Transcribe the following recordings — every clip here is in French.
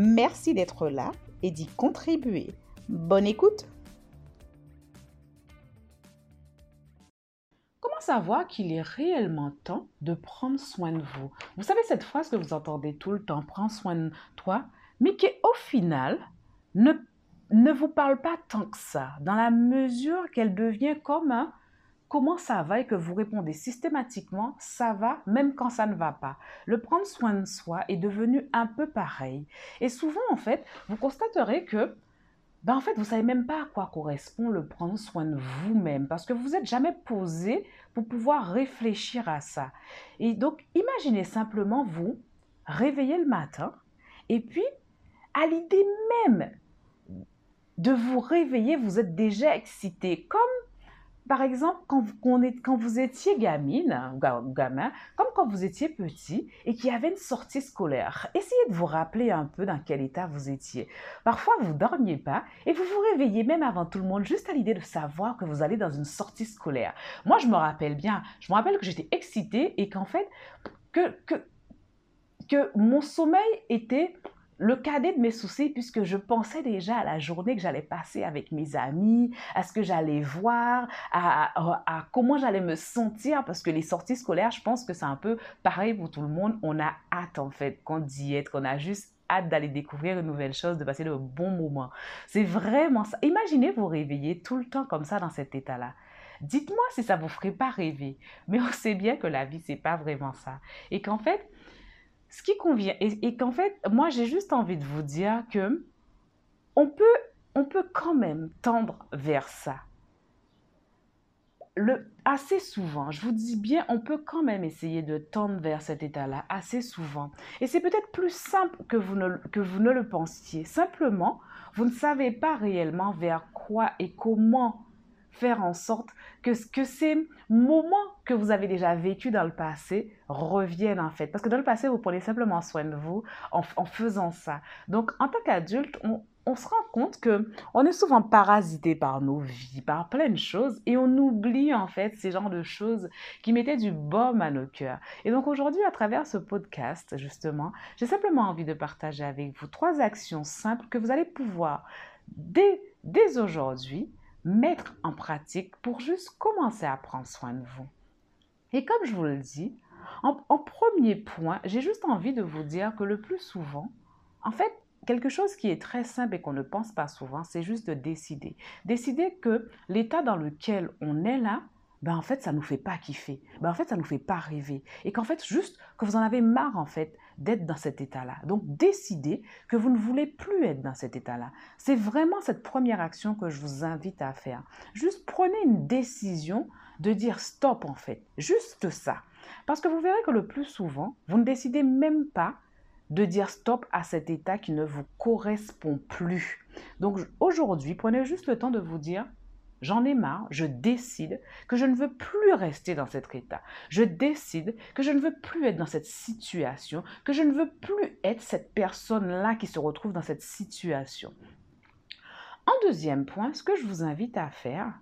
Merci d'être là et d'y contribuer. Bonne écoute Comment savoir qu'il est réellement temps de prendre soin de vous? Vous savez cette phrase que vous entendez tout le temps, prends soin de toi, mais qui au final ne, ne vous parle pas tant que ça, dans la mesure qu'elle devient comme un comment ça va et que vous répondez systématiquement ça va même quand ça ne va pas. Le prendre soin de soi est devenu un peu pareil. Et souvent en fait, vous constaterez que ben en fait, vous savez même pas à quoi correspond le prendre soin de vous-même parce que vous n'êtes jamais posé pour pouvoir réfléchir à ça. Et donc, imaginez simplement vous réveiller le matin et puis à l'idée même de vous réveiller, vous êtes déjà excité comme par exemple, quand, vous étiez gamine ou gamin, comme quand vous étiez petit et qu'il y avait une sortie scolaire, essayez de vous rappeler un peu dans quel état vous étiez. Parfois, vous ne dormiez pas et vous vous réveillez même avant tout le monde juste à l'idée de savoir que vous allez dans une sortie scolaire. Moi, je me rappelle bien, je me rappelle que j'étais excitée et qu'en fait, que, que, que mon sommeil était le cadet de mes soucis puisque je pensais déjà à la journée que j'allais passer avec mes amis, à ce que j'allais voir, à, comment j'allais me sentir parce que les sorties scolaires, je pense que c'est un peu pareil pour tout le monde. On a hâte en fait qu'on d'y être, qu'on a juste hâte d'aller découvrir une nouvelle chose, de passer de bons moments. C'est vraiment ça. Imaginez vous réveiller tout le temps comme ça dans cet état-là. Dites-moi si ça vous ferait pas rêver. Mais on sait bien que la vie, c'est pas vraiment ça. Et qu'en fait, ce qui convient, et, qu'en fait, moi, j'ai juste envie de vous dire que on peut, on peut quand même tendre vers ça. Le, assez souvent, je vous dis bien, on peut quand même essayer de tendre vers cet état-là assez souvent. Et c'est peut-être plus simple que vous, ne, que vous ne le pensiez. Simplement, vous ne savez pas réellement vers quoi et comment faire en sorte que, que ces moments que vous avez déjà vécus dans le passé reviennent en fait. Parce que dans le passé, vous prenez simplement soin de vous en, faisant ça. Donc, en tant qu'adulte, on, on se rend compte que on est souvent parasité par nos vies, par plein de choses, et on oublie en fait ces genres de choses qui mettaient du baume à nos cœurs. Et donc aujourd'hui, à travers ce podcast, justement, j'ai simplement envie de partager avec vous trois actions simples que vous allez pouvoir dès, dès aujourd'hui mettre en pratique pour juste commencer à prendre soin de vous. Et comme je vous le dis, en, premier point, j'ai juste envie de vous dire que le plus souvent, en fait, quelque chose qui est très simple et qu'on ne pense pas souvent, c'est juste de décider. Décider que l'état dans lequel on est là, ben en fait, ça nous fait pas kiffer. Ben en fait, ça nous fait pas rêver. Et qu'en fait, juste que vous en avez marre, en fait, d'être dans cet état-là. Donc, décidez que vous ne voulez plus être dans cet état-là. C'est vraiment cette première action que je vous invite à faire. Juste prenez une décision de dire stop, en fait. Juste ça. Parce que vous verrez que le plus souvent, vous ne décidez même pas de dire stop à cet état qui ne vous correspond plus. Donc aujourd'hui, prenez juste le temps de vous dire J'en ai marre, je décide que je ne veux plus rester dans cet état. Je décide que je ne veux plus être dans cette situation, que je ne veux plus être cette personne-là qui se retrouve dans cette situation. En deuxième point, ce que je vous invite à faire,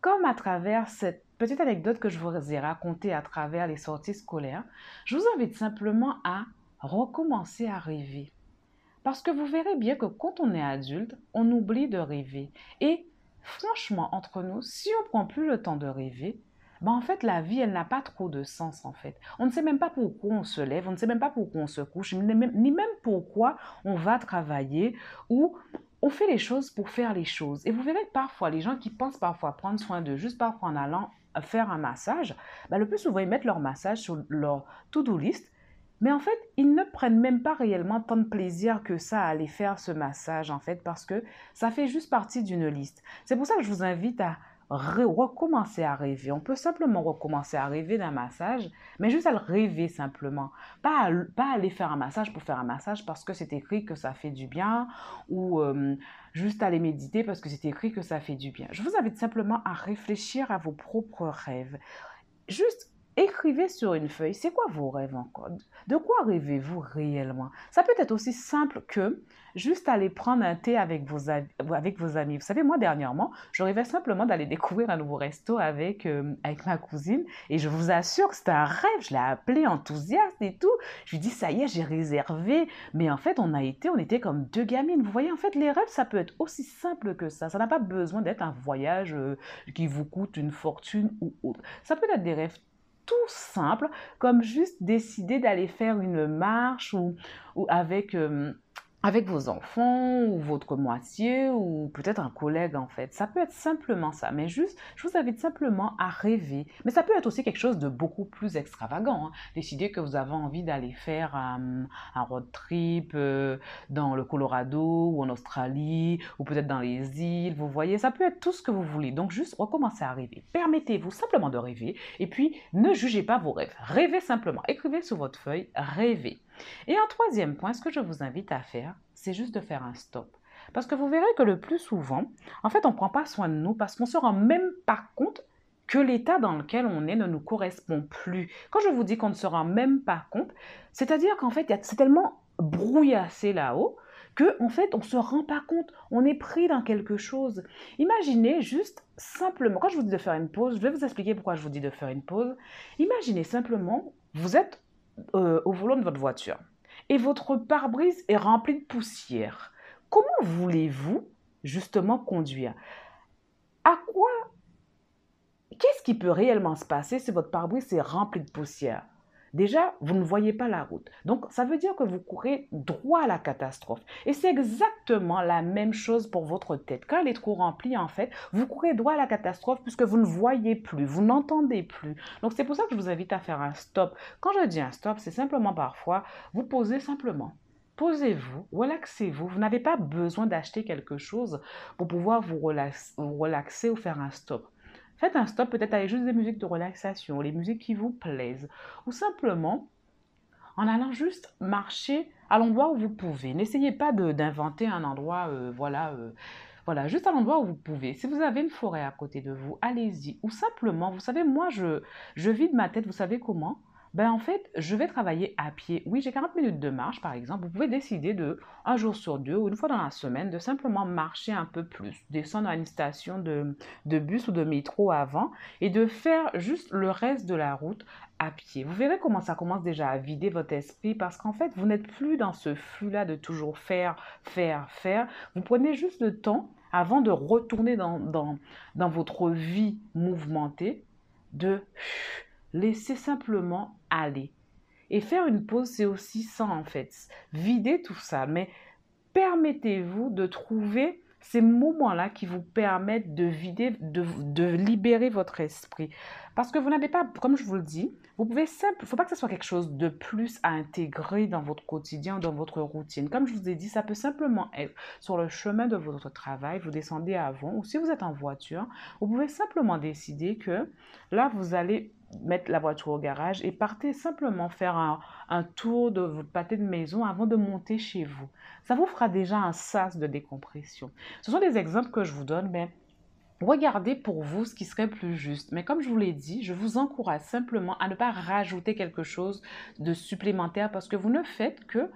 comme à travers cette petite anecdote que je vous ai racontée à travers les sorties scolaires, je vous invite simplement à recommencer à rêver. Parce que vous verrez bien que quand on est adulte, on oublie de rêver. Et franchement, entre nous, si on prend plus le temps de rêver, ben en fait, la vie, elle n'a pas trop de sens, en fait. On ne sait même pas pourquoi on se lève, on ne sait même pas pourquoi on se couche, ni même, pourquoi on va travailler, ou on fait les choses pour faire les choses. Et vous verrez parfois, les gens qui pensent parfois prendre soin d'eux, juste parfois en allant faire un massage, bah, le plus souvent, ils mettent leur massage sur leur to-do list. Mais en fait, ils ne prennent même pas réellement tant de plaisir que ça à aller faire ce massage, en fait, parce que ça fait juste partie d'une liste. C'est pour ça que je vous invite à recommencer à rêver. On peut simplement recommencer à rêver d'un massage, mais juste à le rêver simplement. Pas, pas aller faire un massage pour faire un massage parce que c'est écrit que ça fait du bien ou euh, juste aller méditer parce que c'est écrit que ça fait du bien. Je vous invite simplement à réfléchir à vos propres rêves. Juste Écrivez sur une feuille, c'est quoi vos rêves encore? De quoi rêvez-vous réellement? Ça peut être aussi simple que juste aller prendre un thé avec vos, avec vos amis. Vous savez, moi, dernièrement, je rêvais simplement d'aller découvrir un nouveau resto avec, euh, avec ma cousine. Et je vous assure que c'était un rêve. Je l'ai appelé enthousiaste et tout. Je lui dis, ça y est, j'ai réservé. Mais en fait, on a été, on était comme deux gamines. Vous voyez, en fait, les rêves, ça peut être aussi simple que ça. Ça n'a pas besoin d'être un voyage euh, qui vous coûte une fortune ou autre. Ça peut être des rêves tout simple, comme juste décider d'aller faire une marche ou, avec... Euh, avec vos enfants ou votre moitié ou peut-être un collègue en fait. Ça peut être simplement ça, mais juste, je vous invite simplement à rêver. Mais ça peut être aussi quelque chose de beaucoup plus extravagant. Hein. Décider que vous avez envie d'aller faire un road trip euh, dans le Colorado ou en Australie ou peut-être dans les îles. Vous voyez, ça peut être tout ce que vous voulez. Donc juste recommencez à rêver. Permettez-vous simplement de rêver et puis ne jugez pas vos rêves. Rêvez simplement. Écrivez sur votre feuille, rêvez. Et un troisième point, ce que je vous invite à faire, c'est juste de faire un stop. Parce que vous verrez que le plus souvent, en fait, on ne prend pas soin de nous parce qu'on se rend même pas compte que l'état dans lequel on est ne nous correspond plus. Quand je vous dis qu'on ne se rend même pas compte, c'est-à-dire qu'en fait, c'est tellement brouillassé là-haut que en fait, on ne se rend pas compte. On est pris dans quelque chose. Imaginez juste simplement, quand je vous dis de faire une pause, je vais vous expliquer pourquoi je vous dis de faire une pause. Imaginez simplement, vous êtes euh, au volant de votre voiture et votre pare-brise est rempli de poussière. Comment voulez-vous justement conduire? À quoi Qu'est-ce qui peut réellement se passer si votre pare-brise est rempli de poussière? Déjà, vous ne voyez pas la route. Donc, ça veut dire que vous courez droit à la catastrophe. Et c'est exactement la même chose pour votre tête. Quand elle est trop remplie, en fait, vous courez droit à la catastrophe puisque vous ne voyez plus, vous n'entendez plus. Donc, c'est pour ça que je vous invite à faire un stop. Quand je dis un stop, c'est simplement parfois, vous posez simplement. Posez-vous, relaxez-vous. Vous, n'avez pas besoin d'acheter quelque chose pour pouvoir vous relaxer ou faire un stop. Faites un stop, peut-être avec juste des musiques de relaxation, les musiques qui vous plaisent, ou simplement en allant juste marcher à l'endroit où vous pouvez. N'essayez pas d'inventer un endroit, euh, voilà, euh, voilà, juste à l'endroit où vous pouvez. Si vous avez une forêt à côté de vous, allez-y. Ou simplement, vous savez, moi, je, je vide ma tête, vous savez comment? Ben en fait, je vais travailler à pied. Oui, j'ai 40 minutes de marche, par exemple. Vous pouvez décider de, un jour sur deux ou une fois dans la semaine, de simplement marcher un peu plus, descendre à une station de, de bus ou de métro avant et de faire juste le reste de la route à pied. Vous verrez comment ça commence déjà à vider votre esprit parce qu'en fait, vous n'êtes plus dans ce flux-là de toujours faire, faire, faire. Vous prenez juste le temps avant de retourner dans, dans, dans votre vie mouvementée de laisser simplement aller. Et faire une pause, c'est aussi ça en fait. Vider tout ça, mais permettez-vous de trouver ces moments-là qui vous permettent de vider, de, libérer votre esprit. Parce que vous n'avez pas, comme je vous le dis, vous pouvez simple, faut pas que ce soit quelque chose de plus à intégrer dans votre quotidien, dans votre routine. Comme je vous ai dit, ça peut simplement être sur le chemin de votre travail, vous descendez avant, ou si vous êtes en voiture, vous pouvez simplement décider que là, vous allez mettre la voiture au garage et partez simplement faire un, tour de votre pâté de maison avant de monter chez vous. Ça vous fera déjà un sas de décompression. Ce sont des exemples que je vous donne, mais regardez pour vous ce qui serait plus juste. Mais comme je vous l'ai dit, je vous encourage simplement à ne pas rajouter quelque chose de supplémentaire parce que vous ne faites que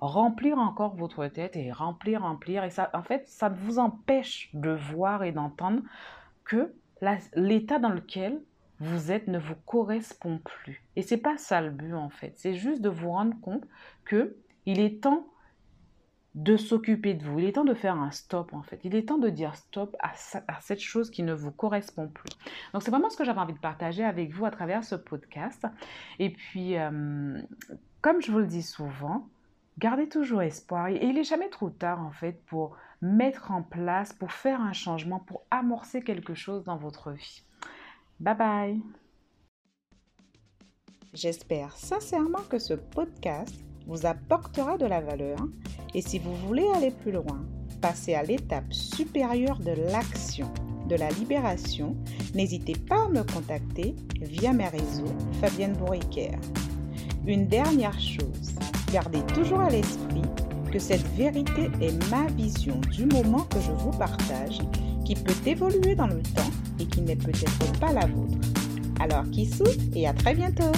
remplir encore votre tête et remplir, remplir. Et ça, en fait, ça vous empêche de voir et d'entendre que l'état dans lequel vous êtes ne vous correspond plus. Et c'est pas ça le but en fait. C'est juste de vous rendre compte que il est temps de s'occuper de vous. Il est temps de faire un stop en fait. Il est temps de dire stop à, cette chose qui ne vous correspond plus. Donc c'est vraiment ce que j'avais envie de partager avec vous à travers ce podcast. Et puis, euh, comme je vous le dis souvent, gardez toujours espoir. Et il n'est jamais trop tard en fait pour mettre en place pour faire un changement, pour amorcer quelque chose dans votre vie. Bye bye. J'espère sincèrement que ce podcast vous apportera de la valeur et si vous voulez aller plus loin, passer à l'étape supérieure de l'action, de la libération, n'hésitez pas à me contacter via mes réseaux Fabienne Bourriquer. Une dernière chose, gardez toujours à l'esprit que cette vérité est ma vision du moment que je vous partage, qui peut évoluer dans le temps et qui n'est peut-être pas la vôtre. Alors, qui et à très bientôt!